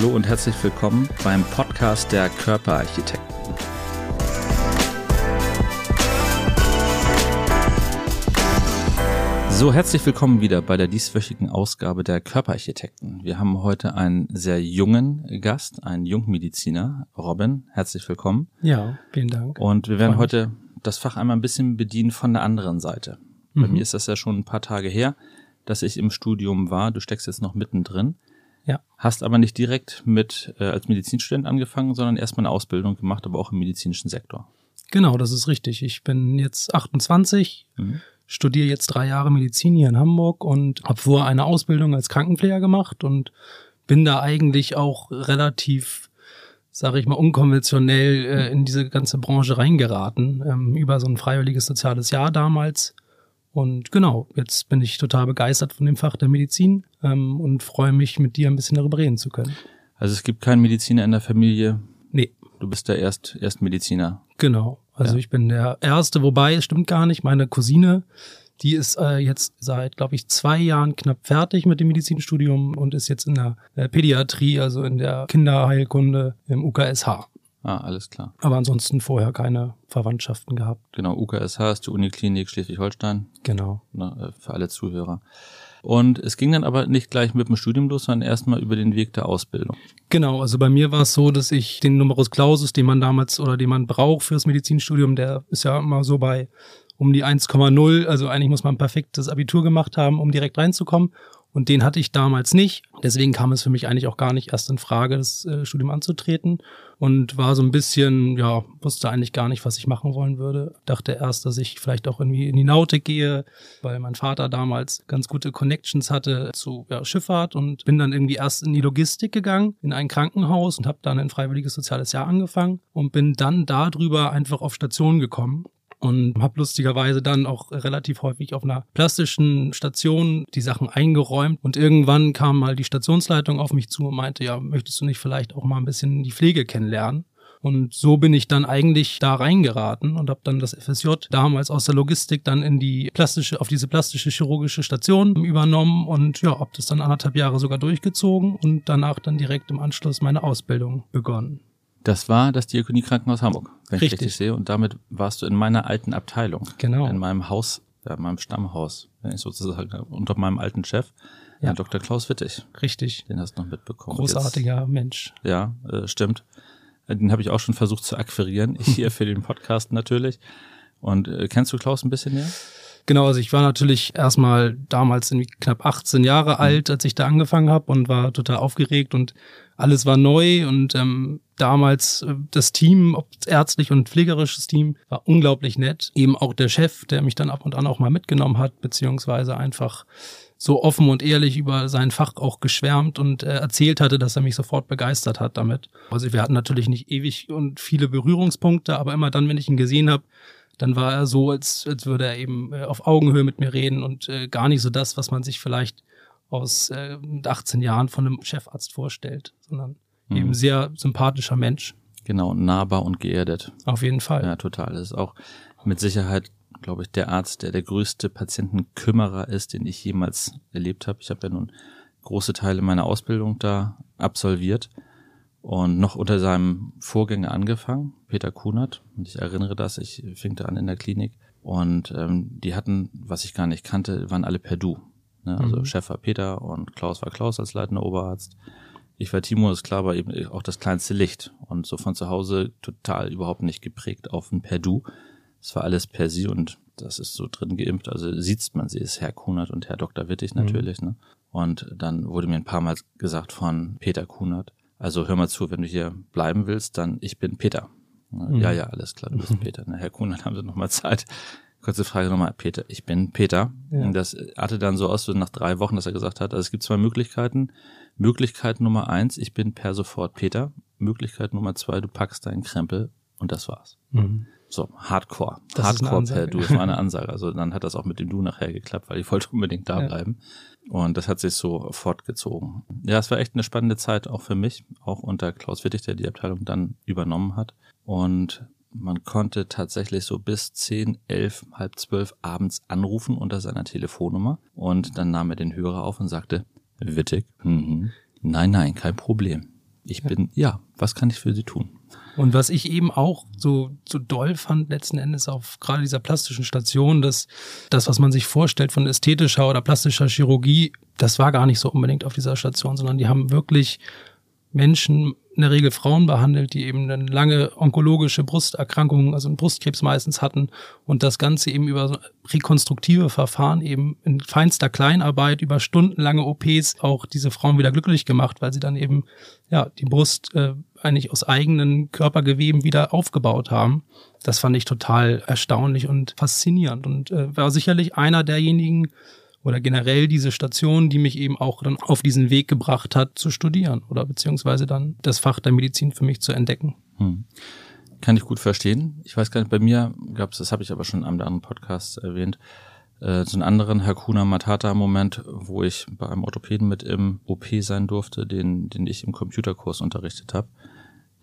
Hallo und herzlich willkommen beim Podcast der Körperarchitekten. So, herzlich willkommen wieder bei der dieswöchigen Ausgabe der Körperarchitekten. Wir haben heute einen sehr jungen Gast, einen Jungmediziner, Robin. Herzlich willkommen. Ja, vielen Dank. Und wir werden heute das Fach einmal ein bisschen bedienen von der anderen Seite. Mhm. Bei mir ist das ja schon ein paar Tage her, dass ich im Studium war. Du steckst jetzt noch mittendrin. Ja. Hast aber nicht direkt mit äh, als Medizinstudent angefangen, sondern erstmal eine Ausbildung gemacht, aber auch im medizinischen Sektor. Genau, das ist richtig. Ich bin jetzt 28, mhm studiere jetzt drei Jahre Medizin hier in Hamburg und habe vorher eine Ausbildung als Krankenpfleger gemacht und bin da eigentlich auch relativ, sage ich mal, unkonventionell äh, in diese ganze Branche reingeraten, ähm, über so ein freiwilliges soziales Jahr damals. Und genau, jetzt bin ich total begeistert von dem Fach der Medizin ähm, und freue mich, mit dir ein bisschen darüber reden zu können. Also es gibt keinen Mediziner in der Familie. Nee. Du bist der Erst, Erstmediziner. Genau. Also ja. ich bin der Erste, wobei es stimmt gar nicht. Meine Cousine, die ist äh, jetzt seit, glaube ich, zwei Jahren knapp fertig mit dem Medizinstudium und ist jetzt in der äh, Pädiatrie, also in der Kinderheilkunde im UKSH. Ah, alles klar. Aber ansonsten vorher keine Verwandtschaften gehabt. Genau, UKSH ist die Uniklinik Schleswig-Holstein. Genau. Na, äh, für alle Zuhörer. Und es ging dann aber nicht gleich mit dem Studium los, sondern erstmal über den Weg der Ausbildung. Genau, also bei mir war es so, dass ich den Numerus Clausus, den man damals oder den man braucht fürs Medizinstudium, der ist ja immer so bei um die 1,0. Also eigentlich muss man ein perfektes Abitur gemacht haben, um direkt reinzukommen. Und den hatte ich damals nicht. Deswegen kam es für mich eigentlich auch gar nicht erst in Frage, das äh, Studium anzutreten. Und war so ein bisschen, ja, wusste eigentlich gar nicht, was ich machen wollen würde. Dachte erst, dass ich vielleicht auch irgendwie in die Nautik gehe, weil mein Vater damals ganz gute Connections hatte zu ja, Schifffahrt und bin dann irgendwie erst in die Logistik gegangen, in ein Krankenhaus und habe dann ein freiwilliges soziales Jahr angefangen und bin dann darüber einfach auf Station gekommen und habe lustigerweise dann auch relativ häufig auf einer plastischen Station die Sachen eingeräumt und irgendwann kam mal die Stationsleitung auf mich zu und meinte, ja, möchtest du nicht vielleicht auch mal ein bisschen die Pflege kennenlernen? Und so bin ich dann eigentlich da reingeraten und habe dann das FSJ damals aus der Logistik dann in die plastische, auf diese plastische chirurgische Station übernommen und ja, habe das dann anderthalb Jahre sogar durchgezogen und danach dann direkt im Anschluss meine Ausbildung begonnen. Das war das Diakonie Krankenhaus Hamburg, wenn richtig. ich richtig sehe. Und damit warst du in meiner alten Abteilung. Genau. In meinem Haus, ja, in meinem Stammhaus, wenn ich sozusagen unter meinem alten Chef, ja. Dr. Klaus Wittig. Richtig. Den hast du noch mitbekommen. Großartiger Jetzt, Mensch. Ja, äh, stimmt. Den habe ich auch schon versucht zu akquirieren, hier für den Podcast natürlich. Und äh, kennst du Klaus ein bisschen näher? Genau, also ich war natürlich erstmal damals irgendwie knapp 18 Jahre mhm. alt, als ich da angefangen habe und war total aufgeregt und alles war neu und ähm, damals äh, das Team, ob ärztlich und pflegerisches Team, war unglaublich nett. Eben auch der Chef, der mich dann ab und an auch mal mitgenommen hat, beziehungsweise einfach so offen und ehrlich über sein Fach auch geschwärmt und äh, erzählt hatte, dass er mich sofort begeistert hat damit. Also wir hatten natürlich nicht ewig und viele Berührungspunkte, aber immer dann, wenn ich ihn gesehen habe, dann war er so, als, als würde er eben äh, auf Augenhöhe mit mir reden und äh, gar nicht so das, was man sich vielleicht aus äh, 18 Jahren von einem Chefarzt vorstellt, sondern mhm. eben sehr sympathischer Mensch. Genau, nahbar und geerdet. Auf jeden Fall. Ja, total. Das ist auch mit Sicherheit, glaube ich, der Arzt, der der größte Patientenkümmerer ist, den ich jemals erlebt habe. Ich habe ja nun große Teile meiner Ausbildung da absolviert und noch unter seinem Vorgänger angefangen, Peter Kunert. Und ich erinnere das, ich fing da an in der Klinik. Und ähm, die hatten, was ich gar nicht kannte, waren alle per Du. Ne? Also mhm. Chef war Peter und Klaus war Klaus als leitender Oberarzt. Ich war Timo, ist klar, war eben auch das kleinste Licht. Und so von zu Hause total überhaupt nicht geprägt auf ein per Du. Es war alles per Sie und das ist so drin geimpft. Also sieht man sie, ist Herr Kunert und Herr Dr. Wittig mhm. natürlich. Mhm. Ne? Und dann wurde mir ein paar Mal gesagt von Peter Kunert, also hör mal zu, wenn du hier bleiben willst, dann ich bin Peter. Mhm. Ja, ja, alles klar, du bist mhm. Peter. Na, Herr Kuhn, dann haben Sie nochmal Zeit. Kurze Frage nochmal, Peter, ich bin Peter. Ja. Das hatte dann so aus, so nach drei Wochen, dass er gesagt hat, also es gibt zwei Möglichkeiten. Möglichkeit Nummer eins, ich bin per sofort Peter. Möglichkeit Nummer zwei, du packst deinen Krempel und das war's. Mhm. So, Hardcore. Das Hardcore per Du, das war eine Ansage. Also dann hat das auch mit dem Du nachher geklappt, weil ich wollte unbedingt da ja. bleiben. Und das hat sich so fortgezogen. Ja, es war echt eine spannende Zeit auch für mich, auch unter Klaus Wittig, der die Abteilung dann übernommen hat. Und man konnte tatsächlich so bis zehn, elf, halb zwölf abends anrufen unter seiner Telefonnummer. Und dann nahm er den Hörer auf und sagte, Wittig, mhm. nein, nein, kein Problem. Ich bin, ja, was kann ich für Sie tun? Und was ich eben auch so, so doll fand, letzten Endes auf gerade dieser plastischen Station, dass das, was man sich vorstellt von ästhetischer oder plastischer Chirurgie, das war gar nicht so unbedingt auf dieser Station, sondern die haben wirklich Menschen, in der Regel Frauen behandelt, die eben eine lange onkologische Brusterkrankung, also einen Brustkrebs meistens hatten und das Ganze eben über rekonstruktive Verfahren eben in feinster Kleinarbeit über stundenlange OPs auch diese Frauen wieder glücklich gemacht, weil sie dann eben ja die Brust äh, eigentlich aus eigenen Körpergeweben wieder aufgebaut haben. Das fand ich total erstaunlich und faszinierend und äh, war sicherlich einer derjenigen oder generell diese Station, die mich eben auch dann auf diesen Weg gebracht hat, zu studieren oder beziehungsweise dann das Fach der Medizin für mich zu entdecken. Hm. Kann ich gut verstehen. Ich weiß gar nicht, bei mir gab es, das habe ich aber schon in einem anderen Podcast erwähnt, äh, so einen anderen Hakuna Matata-Moment, wo ich bei einem Orthopäden mit im OP sein durfte, den, den ich im Computerkurs unterrichtet habe.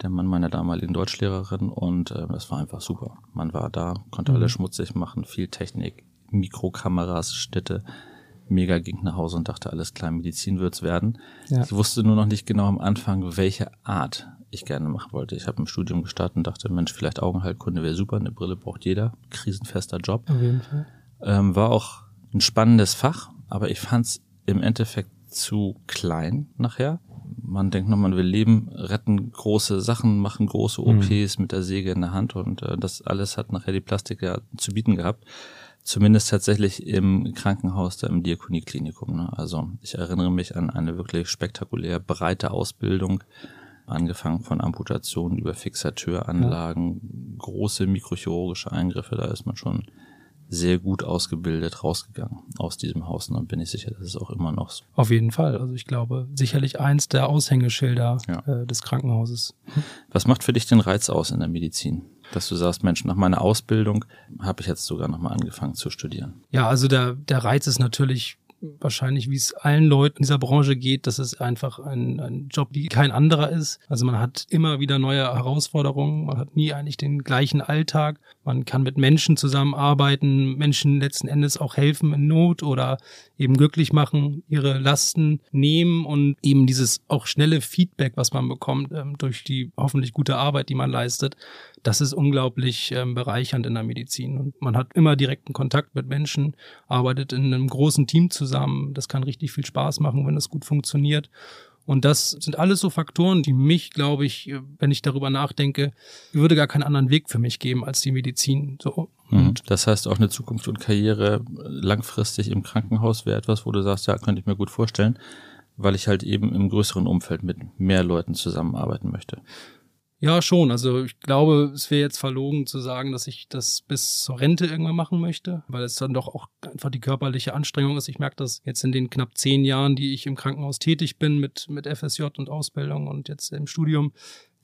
Der Mann meiner damaligen Deutschlehrerin und äh, das war einfach super. Man war da, konnte mhm. alles schmutzig machen, viel Technik, Mikrokameras, Städte. Mega ging nach Hause und dachte, alles klar, Medizin wird's werden. Ja. Ich wusste nur noch nicht genau am Anfang, welche Art ich gerne machen wollte. Ich habe im Studium gestartet und dachte, Mensch, vielleicht Augenheilkunde wäre super, eine Brille braucht jeder, krisenfester Job. Auf jeden Fall. Ähm, war auch ein spannendes Fach, aber ich fand's im Endeffekt zu klein nachher. Man denkt noch, man will Leben retten, große Sachen machen, große OPs mhm. mit der Säge in der Hand und äh, das alles hat nachher die Plastik ja zu bieten gehabt. Zumindest tatsächlich im Krankenhaus, da im Diakonieklinikum. Ne? Also ich erinnere mich an eine wirklich spektakulär breite Ausbildung, angefangen von Amputationen über Fixateuranlagen, ja. große mikrochirurgische Eingriffe, da ist man schon sehr gut ausgebildet rausgegangen aus diesem Haus. Und dann bin ich sicher, das ist auch immer noch so. Auf jeden Fall. Also ich glaube, sicherlich eins der Aushängeschilder ja. äh, des Krankenhauses. Was macht für dich den Reiz aus in der Medizin? dass du sagst, Mensch, nach meiner Ausbildung habe ich jetzt sogar nochmal angefangen zu studieren? Ja, also der, der Reiz ist natürlich wahrscheinlich, wie es allen Leuten in dieser Branche geht, dass es einfach ein, ein Job wie kein anderer ist. Also man hat immer wieder neue Herausforderungen, man hat nie eigentlich den gleichen Alltag. Man kann mit Menschen zusammenarbeiten, Menschen letzten Endes auch helfen in Not oder eben glücklich machen, ihre Lasten nehmen und eben dieses auch schnelle Feedback, was man bekommt ähm, durch die hoffentlich gute Arbeit, die man leistet, das ist unglaublich ähm, bereichernd in der Medizin. Und man hat immer direkten Kontakt mit Menschen, arbeitet in einem großen Team zusammen. Das kann richtig viel Spaß machen, wenn das gut funktioniert. Und das sind alles so Faktoren, die mich, glaube ich, wenn ich darüber nachdenke, würde gar keinen anderen Weg für mich geben als die Medizin. So. Mhm. Und das heißt auch eine Zukunft und Karriere langfristig im Krankenhaus wäre etwas, wo du sagst, ja, könnte ich mir gut vorstellen, weil ich halt eben im größeren Umfeld mit mehr Leuten zusammenarbeiten möchte. Ja, schon. Also ich glaube, es wäre jetzt verlogen zu sagen, dass ich das bis zur Rente irgendwann machen möchte, weil es dann doch auch einfach die körperliche Anstrengung ist. Ich merke das jetzt in den knapp zehn Jahren, die ich im Krankenhaus tätig bin mit, mit FSJ und Ausbildung und jetzt im Studium,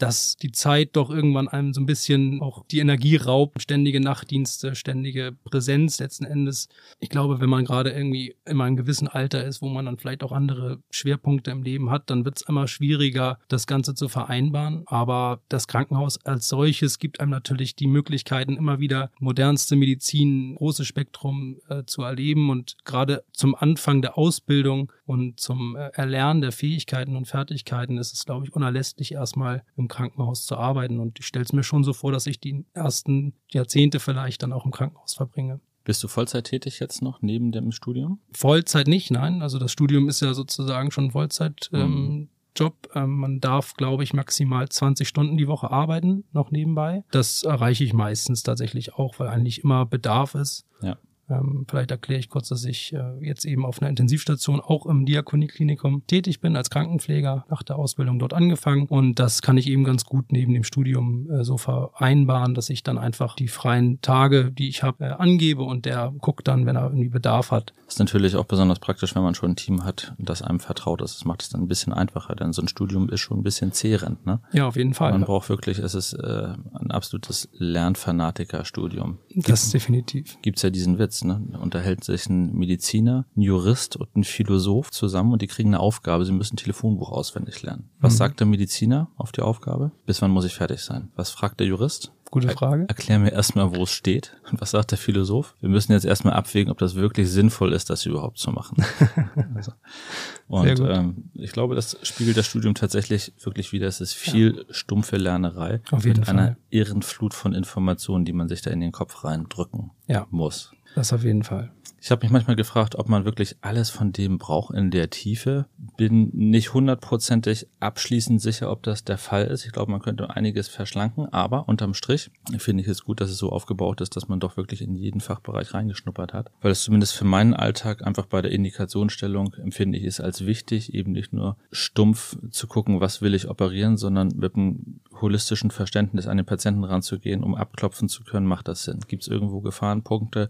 dass die Zeit doch irgendwann einem so ein bisschen auch die Energie raubt, ständige Nachtdienste, ständige Präsenz letzten Endes. Ich glaube, wenn man gerade irgendwie in einem gewissen Alter ist, wo man dann vielleicht auch andere Schwerpunkte im Leben hat, dann wird es immer schwieriger, das Ganze zu vereinbaren. Aber das Krankenhaus als solches gibt einem natürlich die Möglichkeiten, immer wieder modernste Medizin, großes Spektrum äh, zu erleben und gerade zum Anfang der Ausbildung und zum äh, Erlernen der Fähigkeiten und Fertigkeiten ist es, glaube ich, unerlässlich erstmal im Krankenhaus zu arbeiten. Und ich stelle es mir schon so vor, dass ich die ersten Jahrzehnte vielleicht dann auch im Krankenhaus verbringe. Bist du Vollzeit tätig jetzt noch neben dem Studium? Vollzeit nicht, nein. Also das Studium ist ja sozusagen schon Vollzeit. Mhm. Ähm, Job. Ähm, man darf, glaube ich, maximal 20 Stunden die Woche arbeiten, noch nebenbei. Das erreiche ich meistens tatsächlich auch, weil eigentlich immer Bedarf ist. Ja. Ähm, vielleicht erkläre ich kurz, dass ich äh, jetzt eben auf einer Intensivstation auch im Diakonieklinikum tätig bin als Krankenpfleger, nach der Ausbildung dort angefangen und das kann ich eben ganz gut neben dem Studium äh, so vereinbaren, dass ich dann einfach die freien Tage, die ich habe, äh, angebe und der guckt dann, wenn er irgendwie Bedarf hat. Das ist natürlich auch besonders praktisch, wenn man schon ein Team hat, das einem vertraut ist. Das macht es dann ein bisschen einfacher, denn so ein Studium ist schon ein bisschen zehrend, ne? Ja, auf jeden Fall. Man braucht wirklich, es ist äh, ein absolutes Lernfanatiker-Studium. Das Gibt, definitiv. Gibt's ja diesen Witz, Ne? Da unterhält sich ein Mediziner, ein Jurist und ein Philosoph zusammen und die kriegen eine Aufgabe. Sie müssen ein Telefonbuch auswendig lernen. Was mhm. sagt der Mediziner auf die Aufgabe? Bis wann muss ich fertig sein? Was fragt der Jurist? Gute Frage. Erklär mir erstmal, wo es steht. Und was sagt der Philosoph? Wir müssen jetzt erstmal abwägen, ob das wirklich sinnvoll ist, das überhaupt zu machen. also. Und ähm, ich glaube, das spiegelt das Studium tatsächlich wirklich wieder. Es ist viel ja. stumpfe Lernerei Auf jeden mit Fall. einer irren Flut von Informationen, die man sich da in den Kopf reindrücken ja. muss. Das auf jeden Fall. Ich habe mich manchmal gefragt, ob man wirklich alles von dem braucht in der Tiefe. Bin nicht hundertprozentig abschließend sicher, ob das der Fall ist. Ich glaube, man könnte einiges verschlanken, aber unterm Strich finde ich es gut, dass es so aufgebaut ist, dass man doch wirklich in jeden Fachbereich reingeschnuppert hat. Weil es zumindest für meinen Alltag einfach bei der Indikationsstellung empfinde ich es als wichtig, eben nicht nur stumpf zu gucken, was will ich operieren, sondern mit einem holistischen Verständnis an den Patienten ranzugehen, um abklopfen zu können, macht das Sinn. Gibt es irgendwo Gefahrenpunkte?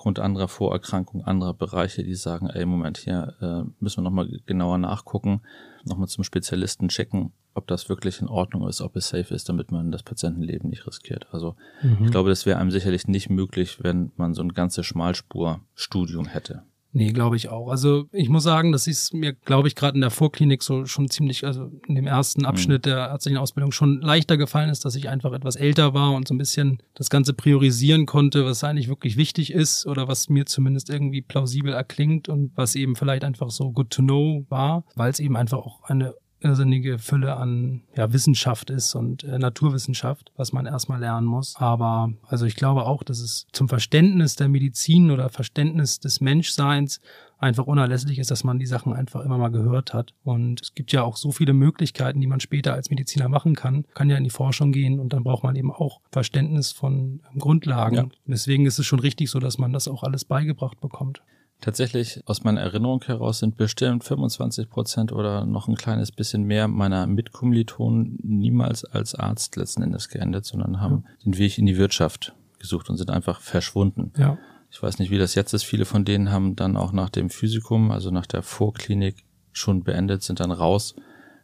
Aufgrund anderer Vorerkrankungen, anderer Bereiche, die sagen, ey, Moment, hier äh, müssen wir nochmal genauer nachgucken, nochmal zum Spezialisten checken, ob das wirklich in Ordnung ist, ob es safe ist, damit man das Patientenleben nicht riskiert. Also mhm. ich glaube, das wäre einem sicherlich nicht möglich, wenn man so ein ganzes Schmalspurstudium hätte. Nee, glaube ich auch. Also ich muss sagen, das ist mir, glaube ich, gerade in der Vorklinik so schon ziemlich, also in dem ersten Abschnitt mhm. der ärztlichen Ausbildung schon leichter gefallen ist, dass ich einfach etwas älter war und so ein bisschen das Ganze priorisieren konnte, was eigentlich wirklich wichtig ist oder was mir zumindest irgendwie plausibel erklingt und was eben vielleicht einfach so good to know war, weil es eben einfach auch eine irrsinnige Fülle an ja, Wissenschaft ist und äh, Naturwissenschaft, was man erstmal lernen muss. Aber also ich glaube auch, dass es zum Verständnis der Medizin oder Verständnis des Menschseins einfach unerlässlich ist, dass man die Sachen einfach immer mal gehört hat. Und es gibt ja auch so viele Möglichkeiten, die man später als Mediziner machen kann. Kann ja in die Forschung gehen und dann braucht man eben auch Verständnis von Grundlagen. Ja. deswegen ist es schon richtig so, dass man das auch alles beigebracht bekommt. Tatsächlich aus meiner Erinnerung heraus sind bestimmt 25 Prozent oder noch ein kleines bisschen mehr meiner Mitkommilitonen niemals als Arzt letzten Endes geendet, sondern haben ja. den Weg in die Wirtschaft gesucht und sind einfach verschwunden. Ja. Ich weiß nicht, wie das jetzt ist. Viele von denen haben dann auch nach dem Physikum, also nach der Vorklinik schon beendet, sind dann raus.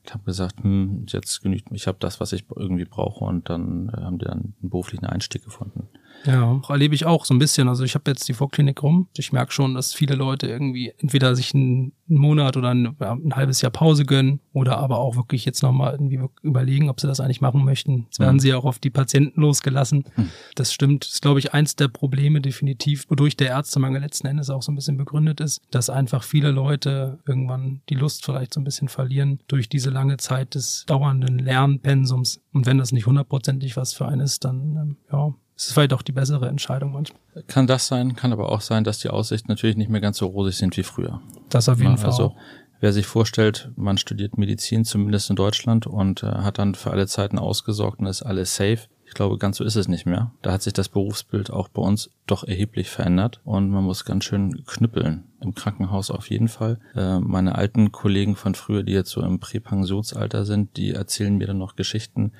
Ich habe gesagt, hm, jetzt genügt, ich habe das, was ich irgendwie brauche und dann äh, haben die dann einen beruflichen Einstieg gefunden. Ja, erlebe ich auch so ein bisschen. Also ich habe jetzt die Vorklinik rum. Ich merke schon, dass viele Leute irgendwie entweder sich einen Monat oder ein, ein halbes Jahr Pause gönnen oder aber auch wirklich jetzt nochmal irgendwie überlegen, ob sie das eigentlich machen möchten. Jetzt werden mhm. sie auch auf die Patienten losgelassen. Mhm. Das stimmt. Das ist, glaube ich, eins der Probleme definitiv, wodurch der Ärztemangel letzten Endes auch so ein bisschen begründet ist, dass einfach viele Leute irgendwann die Lust vielleicht so ein bisschen verlieren durch diese lange Zeit des dauernden Lernpensums. Und wenn das nicht hundertprozentig was für einen ist, dann ähm, ja, es ist vielleicht auch die bessere Entscheidung manchmal. Kann das sein, kann aber auch sein, dass die Aussichten natürlich nicht mehr ganz so rosig sind wie früher. Das auf jeden ja, Fall. Also, wer sich vorstellt, man studiert Medizin, zumindest in Deutschland, und äh, hat dann für alle Zeiten ausgesorgt und ist alles safe. Ich glaube, ganz so ist es nicht mehr. Da hat sich das Berufsbild auch bei uns doch erheblich verändert und man muss ganz schön knüppeln. Im Krankenhaus auf jeden Fall. Äh, meine alten Kollegen von früher, die jetzt so im Präpensionsalter sind, die erzählen mir dann noch Geschichten,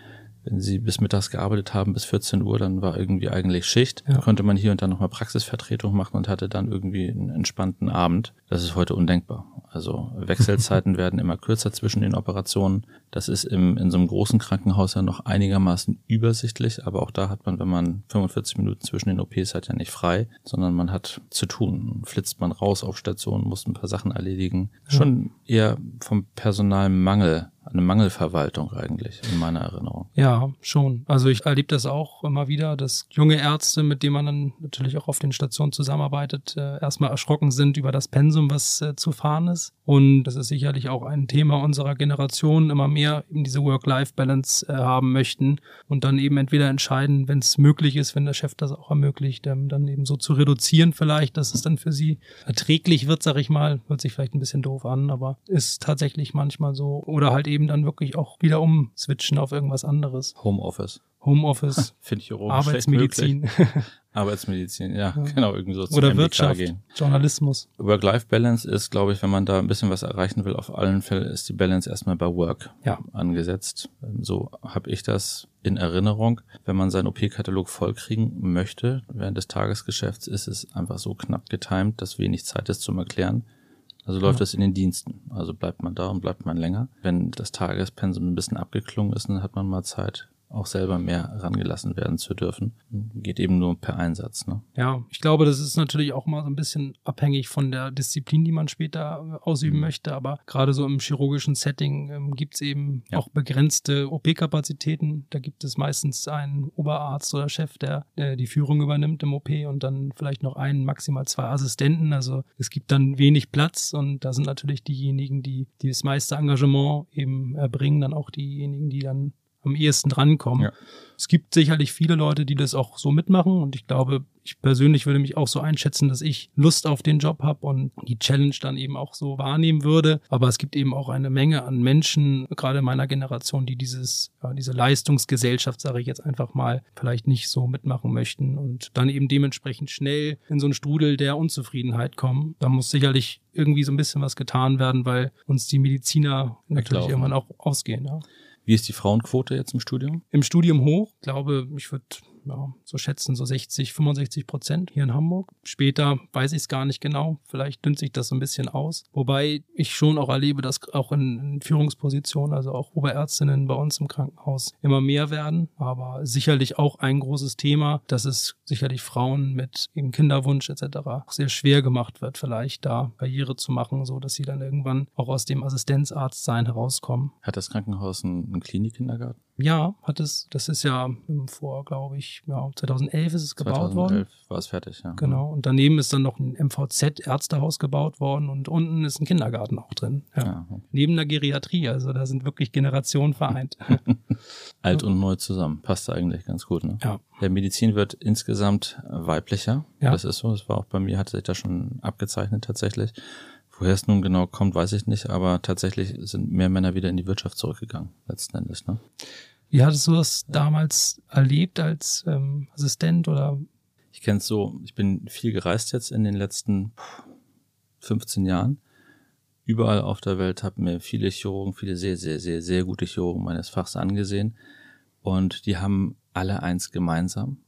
wenn sie bis mittags gearbeitet haben, bis 14 Uhr, dann war irgendwie eigentlich Schicht. Ja. Konnte man hier und da nochmal Praxisvertretung machen und hatte dann irgendwie einen entspannten Abend. Das ist heute undenkbar. Also Wechselzeiten werden immer kürzer zwischen den Operationen. Das ist im, in so einem großen Krankenhaus ja noch einigermaßen übersichtlich, aber auch da hat man, wenn man 45 Minuten zwischen den OPs hat, ja nicht frei, sondern man hat zu tun. Flitzt man raus auf Station, muss ein paar Sachen erledigen. Ja. Schon eher vom Personalmangel eine Mangelverwaltung eigentlich in meiner Erinnerung. Ja, schon. Also ich erlebe das auch immer wieder, dass junge Ärzte, mit denen man dann natürlich auch auf den Stationen zusammenarbeitet, äh, erstmal erschrocken sind über das Pensum, was äh, zu fahren ist. Und das ist sicherlich auch ein Thema unserer Generation, immer mehr eben diese Work-Life-Balance äh, haben möchten und dann eben entweder entscheiden, wenn es möglich ist, wenn der Chef das auch ermöglicht, ähm, dann eben so zu reduzieren vielleicht, dass es dann für sie erträglich wird, sag ich mal. Hört sich vielleicht ein bisschen doof an, aber ist tatsächlich manchmal so. Oder halt eben eben dann wirklich auch wieder umswitchen auf irgendwas anderes. Homeoffice. Homeoffice. Finde ich auch Arbeitsmedizin. Arbeitsmedizin, ja, ja, genau, irgendwie so Oder MDK Wirtschaft, gehen. Journalismus. Work-Life-Balance ist, glaube ich, wenn man da ein bisschen was erreichen will, auf allen Fällen ist die Balance erstmal bei Work ja. angesetzt. So habe ich das in Erinnerung. Wenn man seinen OP-Katalog vollkriegen möchte, während des Tagesgeschäfts ist es einfach so knapp getimt, dass wenig Zeit ist zum Erklären. Also läuft ja. das in den Diensten. Also bleibt man da und bleibt man länger. Wenn das Tagespensum ein bisschen abgeklungen ist, dann hat man mal Zeit, auch selber mehr rangelassen werden zu dürfen. Geht eben nur per Einsatz. Ne? Ja, ich glaube, das ist natürlich auch mal so ein bisschen abhängig von der Disziplin, die man später ausüben mhm. möchte. Aber gerade so im chirurgischen Setting ähm, gibt es eben ja. auch begrenzte OP-Kapazitäten. Da gibt es meistens einen Oberarzt oder Chef, der, der die Führung übernimmt im OP und dann vielleicht noch einen, maximal zwei Assistenten. Also es gibt dann wenig Platz und da sind natürlich diejenigen, die, die das meiste Engagement eben erbringen, dann auch diejenigen, die dann am ehesten drankommen. Ja. Es gibt sicherlich viele Leute, die das auch so mitmachen und ich glaube, ich persönlich würde mich auch so einschätzen, dass ich Lust auf den Job habe und die Challenge dann eben auch so wahrnehmen würde. Aber es gibt eben auch eine Menge an Menschen, gerade meiner Generation, die dieses, ja, diese Leistungsgesellschaft, sage ich jetzt einfach mal, vielleicht nicht so mitmachen möchten und dann eben dementsprechend schnell in so einen Strudel der Unzufriedenheit kommen. Da muss sicherlich irgendwie so ein bisschen was getan werden, weil uns die Mediziner natürlich irgendwann auch ausgehen. Ja. Wie ist die Frauenquote jetzt im Studium? Im Studium hoch. Glaube, ich würde ja, so schätzen, so 60, 65 Prozent hier in Hamburg. Später weiß ich es gar nicht genau. Vielleicht dünnt sich das so ein bisschen aus. Wobei ich schon auch erlebe, dass auch in, in Führungspositionen, also auch Oberärztinnen bei uns im Krankenhaus immer mehr werden. Aber sicherlich auch ein großes Thema, dass es sicherlich Frauen mit eben Kinderwunsch etc. sehr schwer gemacht wird, vielleicht da Karriere zu machen, so dass sie dann irgendwann auch aus dem Assistenzarztsein herauskommen. Hat das Krankenhaus einen, einen Klinikkindergarten? Ja, hat es. Das ist ja vor, glaube ich, ja, 2011 ist es gebaut 2011 worden. 2011 war es fertig, ja. Genau. Und daneben ist dann noch ein MVZ-Ärztehaus gebaut worden und unten ist ein Kindergarten auch drin. Ja. ja okay. Neben der Geriatrie, also da sind wirklich Generationen vereint. Alt und neu zusammen. Passt eigentlich ganz gut, ne? Ja. Der Medizin wird insgesamt weiblicher. Ja. Das ist so. Das war auch bei mir, hatte sich das schon abgezeichnet tatsächlich. Woher es nun genau kommt, weiß ich nicht, aber tatsächlich sind mehr Männer wieder in die Wirtschaft zurückgegangen, letzten Endes. Ne? Wie hattest du das damals erlebt als ähm, Assistent oder? Ich kenne es so, ich bin viel gereist jetzt in den letzten 15 Jahren. Überall auf der Welt habe mir viele Chirurgen, viele sehr, sehr, sehr, sehr gute Chirurgen meines Fachs angesehen. Und die haben alle eins gemeinsam.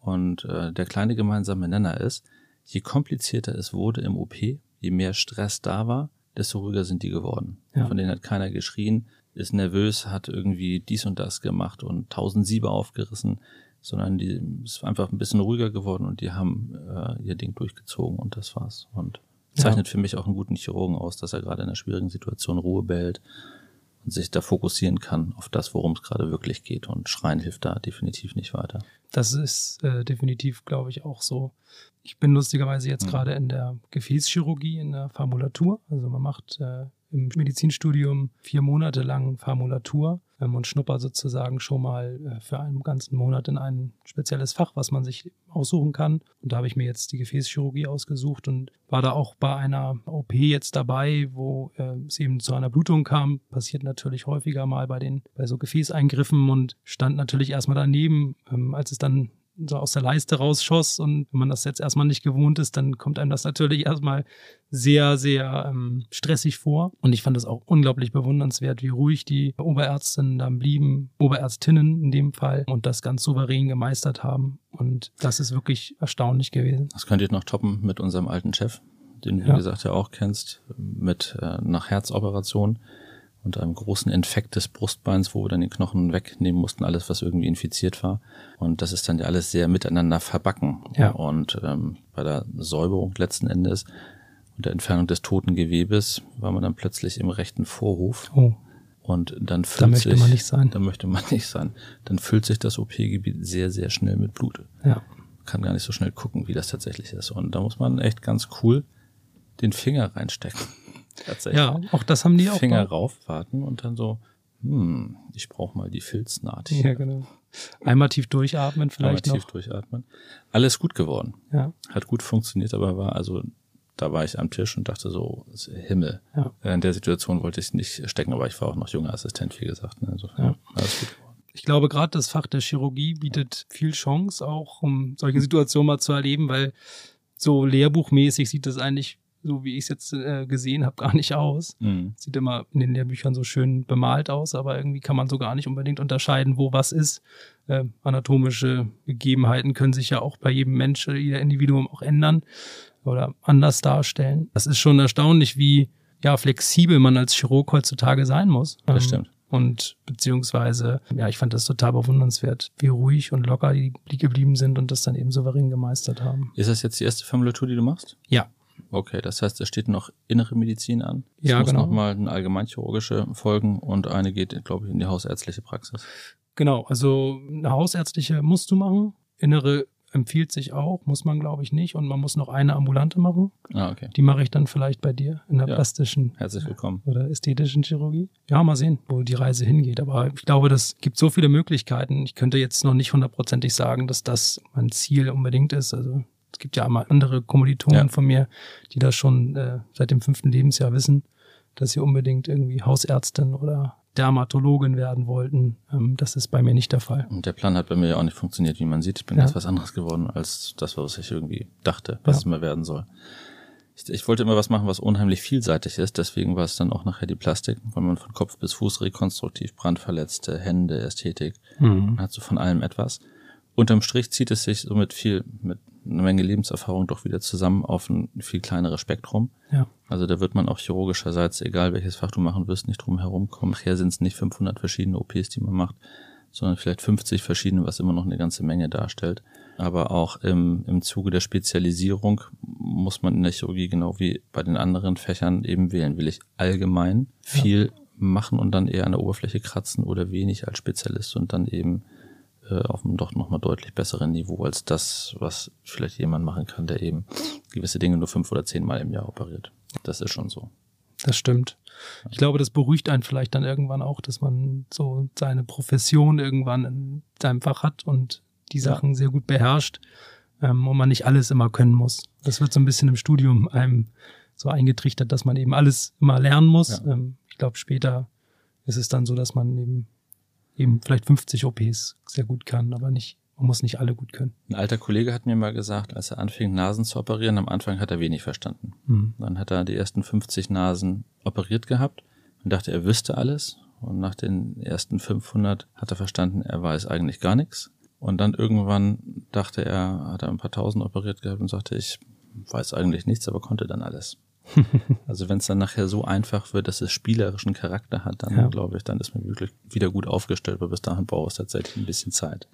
Und äh, der kleine gemeinsame Nenner ist, je komplizierter es wurde im OP, je mehr Stress da war, desto ruhiger sind die geworden. Ja. Von denen hat keiner geschrien, ist nervös, hat irgendwie dies und das gemacht und tausend Siebe aufgerissen, sondern die ist einfach ein bisschen ruhiger geworden und die haben äh, ihr Ding durchgezogen und das war's. Und zeichnet ja. für mich auch einen guten Chirurgen aus, dass er gerade in einer schwierigen Situation Ruhe behält und sich da fokussieren kann auf das, worum es gerade wirklich geht. Und Schreien hilft da definitiv nicht weiter. Das ist äh, definitiv, glaube ich, auch so. Ich bin lustigerweise jetzt mhm. gerade in der Gefäßchirurgie, in der Formulatur. Also man macht äh, im Medizinstudium vier Monate lang Formulatur ähm, und schnuppert sozusagen schon mal äh, für einen ganzen Monat in ein spezielles Fach, was man sich aussuchen kann. Und da habe ich mir jetzt die Gefäßchirurgie ausgesucht und war da auch bei einer OP jetzt dabei, wo äh, es eben zu einer Blutung kam. Passiert natürlich häufiger mal bei den bei so Gefäßeingriffen und stand natürlich erstmal daneben, ähm, als es dann so aus der Leiste rausschoss. Und wenn man das jetzt erstmal nicht gewohnt ist, dann kommt einem das natürlich erstmal sehr, sehr ähm, stressig vor. Und ich fand es auch unglaublich bewundernswert, wie ruhig die Oberärztinnen dann blieben, Oberärztinnen in dem Fall, und das ganz souverän gemeistert haben. Und das ist wirklich erstaunlich gewesen. Das könnt ihr noch toppen mit unserem alten Chef, den du, ja. wie gesagt, ja auch kennst, mit äh, nach Herzoperation und einem großen Infekt des Brustbeins, wo wir dann den Knochen wegnehmen mussten, alles, was irgendwie infiziert war. Und das ist dann ja alles sehr miteinander verbacken. Ja. Und ähm, bei der Säuberung letzten Endes und der Entfernung des toten Gewebes war man dann plötzlich im rechten Vorhof. Oh. Und dann füllt da möchte sich, man nicht sein. Da möchte man nicht sein. Dann füllt sich das OP-Gebiet sehr, sehr schnell mit Blut. Ja. kann gar nicht so schnell gucken, wie das tatsächlich ist. Und da muss man echt ganz cool den Finger reinstecken. Tatsächlich. Ja, auch das haben die auch. Finger raufwarten und dann so, hm, ich brauche mal die Filznaht. Ja, genau. Einmal tief durchatmen vielleicht Einmal noch. tief durchatmen. Alles gut geworden. Ja. Hat gut funktioniert, aber war also da war ich am Tisch und dachte so, Himmel. Ja. In der Situation wollte ich nicht stecken, aber ich war auch noch junger Assistent, wie gesagt. Ne? Insofern ja. alles gut geworden. Ich glaube, gerade das Fach der Chirurgie bietet viel Chance, auch um solche Situationen mal zu erleben, weil so lehrbuchmäßig sieht das eigentlich so wie ich es jetzt äh, gesehen habe, gar nicht aus. Mhm. Sieht immer in den Lehrbüchern so schön bemalt aus, aber irgendwie kann man so gar nicht unbedingt unterscheiden, wo was ist. Äh, anatomische Gegebenheiten können sich ja auch bei jedem Mensch, jeder Individuum auch ändern oder anders darstellen. Das ist schon erstaunlich, wie ja, flexibel man als Chirurg heutzutage sein muss. Das ähm, stimmt. Und beziehungsweise, ja, ich fand das total bewundernswert, wie ruhig und locker die geblieben sind und das dann eben souverän gemeistert haben. Ist das jetzt die erste Formulatur, die du machst? Ja. Okay, das heißt, es steht noch innere Medizin an. Es Ja, muss genau. nochmal eine allgemeinchirurgische folgen und eine geht, glaube ich, in die hausärztliche Praxis. Genau, also eine hausärztliche musst du machen. Innere empfiehlt sich auch, muss man glaube ich nicht. Und man muss noch eine ambulante machen. Ah, okay. Die mache ich dann vielleicht bei dir in der Ja. plastischen Herzlich willkommen. oder ästhetischen Chirurgie. Ja, mal sehen, wo die Reise hingeht. Aber ich glaube, das gibt so viele Möglichkeiten. Ich könnte jetzt noch nicht hundertprozentig sagen, dass das mein Ziel unbedingt ist. Also es gibt ja immer andere Kommilitonen Ja. von mir, die das schon äh, seit dem fünften Lebensjahr wissen, dass sie unbedingt irgendwie Hausärztin oder Dermatologin werden wollten. Ähm, das ist bei mir nicht der Fall. Und der Plan hat bei mir ja auch nicht funktioniert, wie man sieht. Ich bin Ja. ganz was anderes geworden als das, was ich irgendwie dachte, was Ja. es mal werden soll. Ich, ich wollte immer was machen, was unheimlich vielseitig ist. Deswegen war es dann auch nachher die Plastik, weil man von Kopf bis Fuß rekonstruktiv, Brandverletzte, Hände, Ästhetik. Man hat so von allem etwas. Unterm Strich zieht es sich somit viel, mit einer Menge Lebenserfahrung doch wieder zusammen auf ein viel kleineres Spektrum. Ja. Also da wird man auch chirurgischerseits, egal welches Fach du machen wirst, nicht drum herum kommen. Nachher sind es nicht 500 verschiedene OPs, die man macht, sondern vielleicht 50 verschiedene, was immer noch eine ganze Menge darstellt. Aber auch im, im Zuge der Spezialisierung muss man in der Chirurgie genau wie bei den anderen Fächern eben wählen. Will ich allgemein viel machen und dann eher an der Oberfläche kratzen oder wenig als Spezialist und dann eben äh, auf einem doch nochmal deutlich besseren Niveau als das, was vielleicht jemand machen kann, der eben gewisse Dinge nur fünf oder zehn Mal im Jahr operiert. Das ist schon so. Das stimmt. Ich glaube, das beruhigt einen vielleicht dann irgendwann auch, dass man so seine Profession irgendwann in seinem Fach hat und die Sachen sehr gut beherrscht ähm, und man nicht alles immer können muss. Das wird so ein bisschen im Studium einem so eingetrichtert, dass man eben alles immer lernen muss. Ja. Ähm, ich glaube, später ist es dann so, dass man eben eben vielleicht 50 OPs sehr gut kann, aber nicht, man muss nicht alle gut können. Ein alter Kollege hat mir mal gesagt, als er anfing, Nasen zu operieren, am Anfang hat er wenig verstanden. Mhm. Dann hat er die ersten 50 Nasen operiert gehabt und dachte, er wüsste alles. Und nach den ersten 500 hat er verstanden, er weiß eigentlich gar nichts. Und dann irgendwann dachte er, hat er ein paar tausend operiert gehabt und sagte, ich weiß eigentlich nichts, aber konnte dann alles. also wenn es dann nachher so einfach wird, dass es spielerischen Charakter hat, dann Ja. glaube ich, dann ist man wirklich wieder gut aufgestellt, weil bis dahin braucht es tatsächlich ein bisschen Zeit.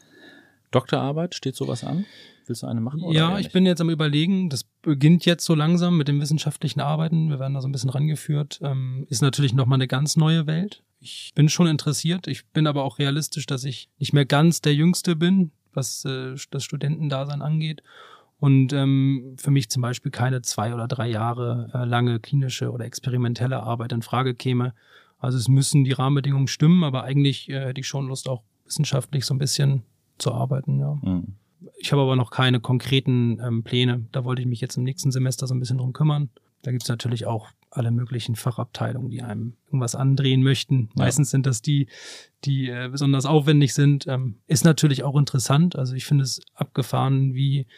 Doktorarbeit, steht sowas an? Willst du eine machen? Oder Ja, ich bin jetzt am überlegen, das beginnt jetzt so langsam mit dem wissenschaftlichen Arbeiten. Wir werden da so ein bisschen rangeführt. Ähm, ist natürlich nochmal eine ganz neue Welt. Ich bin schon interessiert. Ich bin aber auch realistisch, dass ich nicht mehr ganz der Jüngste bin, was äh, das Studentendasein angeht. Und ähm, für mich zum Beispiel keine zwei oder drei Jahre äh, lange klinische oder experimentelle Arbeit in Frage käme. Also es müssen die Rahmenbedingungen stimmen, aber eigentlich äh, hätte ich schon Lust, auch wissenschaftlich so ein bisschen zu arbeiten, ja. Mhm. Ich habe aber noch keine konkreten ähm, Pläne. Da wollte ich mich jetzt im nächsten Semester so ein bisschen drum kümmern. Da gibt's natürlich auch alle möglichen Fachabteilungen, die einem irgendwas andrehen möchten. Ja. Meistens sind das die, die äh, besonders aufwendig sind. Ähm, ist natürlich auch interessant. Also ich finde es abgefahren, wie,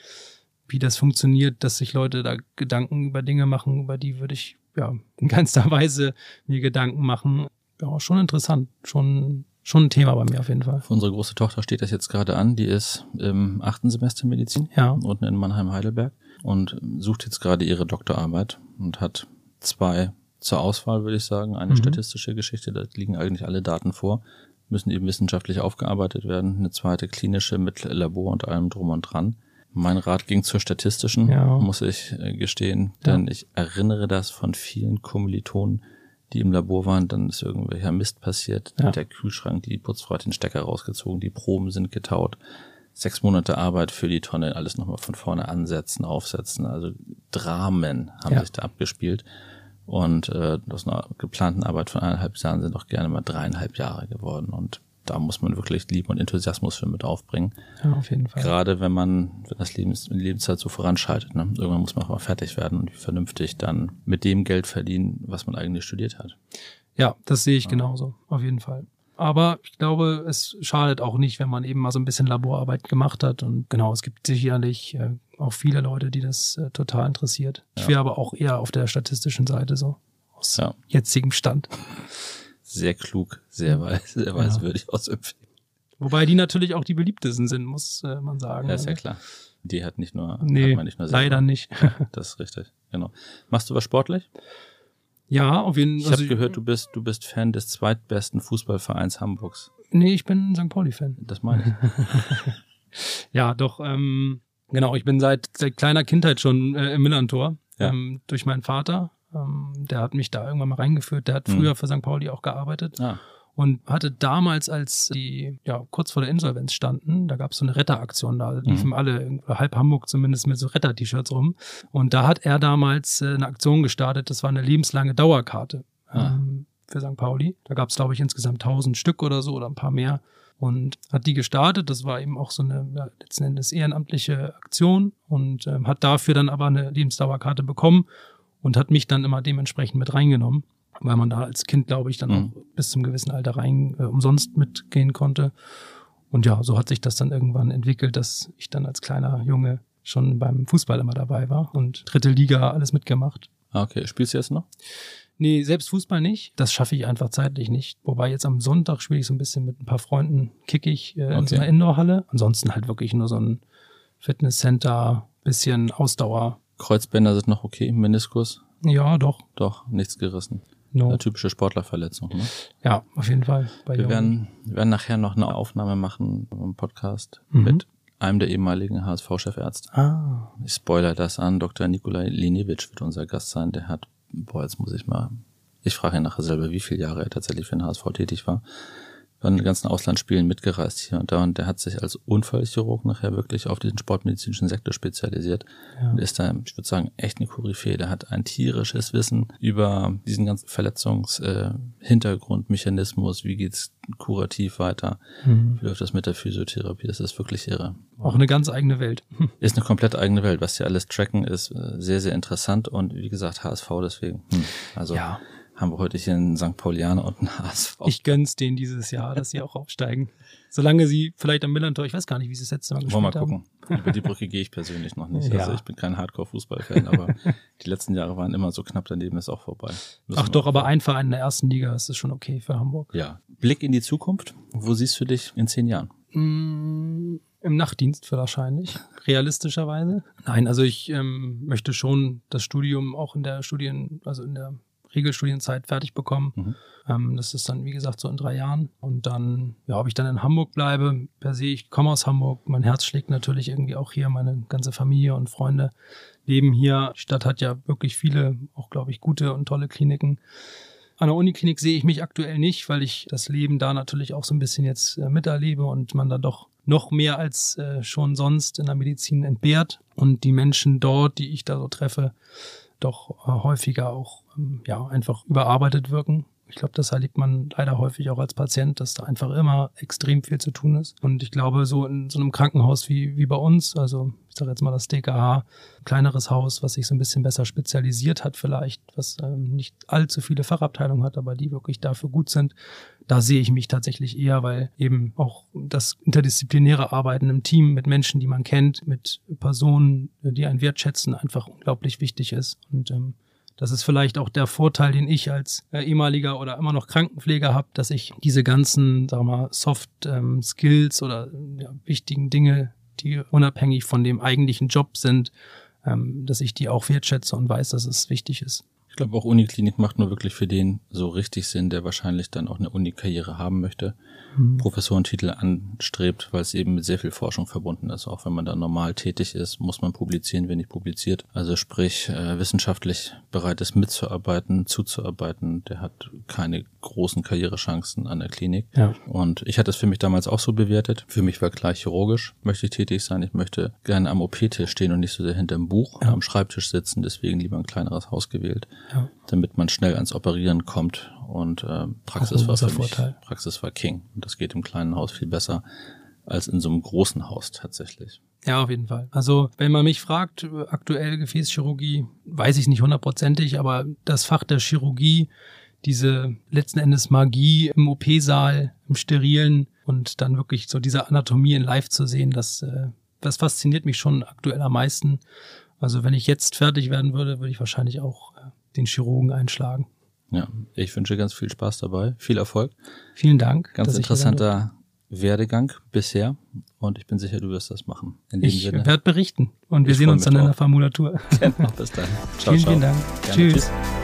wie das funktioniert, dass sich Leute da Gedanken über Dinge machen, über die würde ich ja in keinster Weise mir Gedanken machen. Ja, schon interessant. Schon, schon ein Thema bei mir auf jeden Fall. Für unsere große Tochter steht das jetzt gerade an. Die ist im achten Semester Medizin Ja. unten in Mannheim-Heidelberg und sucht jetzt gerade ihre Doktorarbeit und hat zwei zur Auswahl, würde ich sagen. Eine Mhm. statistische Geschichte, da liegen eigentlich alle Daten vor, müssen eben wissenschaftlich aufgearbeitet werden. Eine zweite klinische mit Labor und allem drum und dran. Mein Rat ging zur statistischen, Ja. muss ich äh, gestehen, Ja. denn ich erinnere das von vielen Kommilitonen, die im Labor waren, dann ist irgendwelcher Mist passiert. Ja. Der Kühlschrank, die Putzfrau hat den Stecker rausgezogen, die Proben sind getaut. Sechs Monate Arbeit für die Tonne, alles nochmal von vorne ansetzen, aufsetzen. Also Dramen haben Ja. sich da abgespielt. Und äh, aus einer geplanten Arbeit von eineinhalb Jahren sind auch gerne mal dreieinhalb Jahre geworden. Und da muss man wirklich Liebe und Enthusiasmus für mit aufbringen. Ja, auf jeden Fall. Gerade wenn man, wenn das Leben, die Lebenszeit so voranschreitet. Ne? Irgendwann muss man auch mal fertig werden und vernünftig dann mit dem Geld verdienen, was man eigentlich studiert hat. Ja, das sehe ich genauso, auf jeden Fall. Aber ich glaube, es schadet auch nicht, wenn man eben mal so ein bisschen Laborarbeit gemacht hat. Und genau, es gibt sicherlich äh, auch viele Leute, die das äh, total interessiert. Ich Ja. wäre aber auch eher auf der statistischen Seite so, aus Ja. jetzigem Stand. Sehr klug, sehr weise, sehr weise Ja. ausempfehlen. Wobei die natürlich auch die beliebtesten sind, muss äh, man sagen. Ja, ist ja klar. Die hat nicht nur, Nee, nicht nur leider nicht. Das ist richtig, genau. Machst du was sportlich? Ja, auf jeden Fall. Ich also, habe gehört, du bist, du bist Fan des zweitbesten Fußballvereins Hamburgs. Nee, ich bin St. Pauli-Fan. Das meine ich. ja, doch, ähm, genau, ich bin seit, seit kleiner Kindheit schon äh, im Millantor. Ja. Ähm, durch meinen Vater. Ähm, der hat mich da irgendwann mal reingeführt. Der hat früher mhm. für St. Pauli auch gearbeitet. Ah und hatte damals, als die ja kurz vor der Insolvenz standen, da gab es so eine Retteraktion, da liefen mhm. alle, halb Hamburg zumindest mit so Retter-T-Shirts rum. Und da hat er damals äh, eine Aktion gestartet, das war eine lebenslange Dauerkarte ah. ähm, für St. Pauli. Da gab es, glaube ich, insgesamt 1000 Stück oder so oder ein paar mehr. Und hat die gestartet. Das war eben auch so eine ja, letzten Endes ehrenamtliche Aktion und ähm, hat dafür dann aber eine Lebensdauerkarte bekommen und hat mich dann immer dementsprechend mit reingenommen weil man da als Kind, glaube ich, dann mhm. auch bis zum gewissen Alter rein äh, umsonst mitgehen konnte. Und ja, so hat sich das dann irgendwann entwickelt, dass ich dann als kleiner Junge schon beim Fußball immer dabei war und dritte Liga alles mitgemacht. Ah, okay, spielst du jetzt noch? Nee, selbst Fußball nicht. Das schaffe ich einfach zeitlich nicht. Wobei jetzt am Sonntag spiele ich so ein bisschen mit ein paar Freunden, kick ich äh, okay. in so einer Indoorhalle. Ansonsten halt wirklich nur so ein Fitnesscenter, bisschen Ausdauer. Kreuzbänder sind noch okay, Meniskus? Ja, doch. Doch, nichts gerissen. No. Eine typische Sportlerverletzung. Ne? Ja, auf jeden Fall. wir, werden, wir werden nachher noch eine Aufnahme machen im Podcast mhm. mit einem der ehemaligen HSV-Chefärzte. Ah. Ich spoiler das an. Dr. Nikolai Linewitsch wird unser Gast sein. Der hat, boah, jetzt muss ich mal, ich frage ihn nachher selber, wie viele Jahre er tatsächlich für den HSV tätig war bei den ganzen Auslandsspielen mitgereist hier und da und der hat sich als Unfallchirurg nachher wirklich auf diesen sportmedizinischen Sektor spezialisiert ja. und ist da, ich würde sagen, echt eine Koryphäe. Der hat ein tierisches Wissen über diesen ganzen Verletzungshintergrund, äh, Mechanismus, wie geht's kurativ weiter, mhm. wie läuft das mit der Physiotherapie, das ist wirklich irre. Auch eine ganz eigene Welt. Ist eine komplett eigene Welt, was hier alles tracken ist, äh, sehr, sehr interessant und wie gesagt, HSV deswegen. Hm. Also ja haben wir heute hier einen St. Paulianer und einen HSV. Ich gönn's denen dieses Jahr, dass sie auch aufsteigen. Solange sie vielleicht am Millantor, ich weiß gar nicht, wie sie das letzte Mal gespielt haben. Wollen wir mal gucken. Über die Brücke gehe ich persönlich noch nicht. Ja. Also ich bin kein Hardcore-Fußballfan, aber die letzten Jahre waren immer so knapp daneben, ist auch vorbei. Müssen Ach doch, aber ein Verein in der ersten Liga ist es schon okay für Hamburg. Ja. Blick in die Zukunft. Wo siehst du dich in zehn Jahren? Mm, Im Nachtdienst wahrscheinlich, realistischerweise. Nein, also ich ähm, möchte schon das Studium auch in der Studien, also in der Regelstudienzeit fertig bekommen. Mhm. Ähm, das ist dann, wie gesagt, so in drei Jahren. Und dann, ja, ob ich dann in Hamburg bleibe, per se, ich komme aus Hamburg, mein Herz schlägt natürlich irgendwie auch hier, meine ganze Familie und Freunde leben hier. Die Stadt hat ja wirklich viele, auch glaube ich, gute und tolle Kliniken. An der Uniklinik sehe ich mich aktuell nicht, weil ich das Leben da natürlich auch so ein bisschen jetzt äh, miterlebe und man da doch noch mehr als äh, schon sonst in der Medizin entbehrt und die Menschen dort, die ich da so treffe, doch äh, häufiger auch ähm, ja, einfach überarbeitet wirken. Ich glaube, das erlebt man leider häufig auch als Patient, dass da einfach immer extrem viel zu tun ist. Und ich glaube, so in so einem Krankenhaus wie, wie bei uns, also ich sage jetzt mal das DKH, kleineres Haus, was sich so ein bisschen besser spezialisiert hat vielleicht, was ähm, nicht allzu viele Fachabteilungen hat, aber die wirklich dafür gut sind, da sehe ich mich tatsächlich eher, weil eben auch das interdisziplinäre Arbeiten im Team mit Menschen, die man kennt, mit Personen, die einen wertschätzen, einfach unglaublich wichtig ist. Und ähm, das ist vielleicht auch der Vorteil, den ich als äh, ehemaliger oder immer noch Krankenpfleger habe, dass ich diese ganzen, sagen wir mal, Soft ähm, Skills oder ja, wichtigen Dinge, die unabhängig von dem eigentlichen Job sind, ähm, dass ich die auch wertschätze und weiß, dass es wichtig ist. Ich glaube, auch Uniklinik macht nur wirklich für den so richtig Sinn, der wahrscheinlich dann auch eine Unikarriere haben möchte, mhm. Professorentitel anstrebt, weil es eben mit sehr viel Forschung verbunden ist. Auch wenn man da normal tätig ist, muss man publizieren, wenn nicht publiziert. Also sprich, äh, wissenschaftlich bereit ist, mitzuarbeiten, zuzuarbeiten, der hat keine großen Karrierechancen an der Klinik. Ja. Und ich hatte es für mich damals auch so bewertet. Für mich war klar chirurgisch, möchte ich tätig sein. Ich möchte gerne am OP-Tisch stehen und nicht so sehr hinterm Buch, ja. am Schreibtisch sitzen, deswegen lieber ein kleineres Haus gewählt ja. damit man schnell ans Operieren kommt. Und äh, Praxis war für mich, Vorteil. Praxis war King. Und das geht im kleinen Haus viel besser als in so einem großen Haus tatsächlich. Ja, auf jeden Fall. Also, wenn man mich fragt, aktuell Gefäßchirurgie, weiß ich nicht hundertprozentig, aber das Fach der Chirurgie, diese letzten Endes Magie im OP-Saal, im Sterilen und dann wirklich so diese Anatomie in live zu sehen, das, äh, das fasziniert mich schon aktuell am meisten. Also, wenn ich jetzt fertig werden würde, würde ich wahrscheinlich auch den Chirurgen einschlagen. Ja, ich wünsche ganz viel Spaß dabei, viel Erfolg. Vielen Dank. Ganz interessanter Werdegang bisher und ich bin sicher, du wirst das machen. ich werde berichten und wir ich sehen uns dann in der Formulatur. Genau, bis dann. Ciao, vielen, ciao. vielen Dank. Gerne. Tschüss. Tschüss.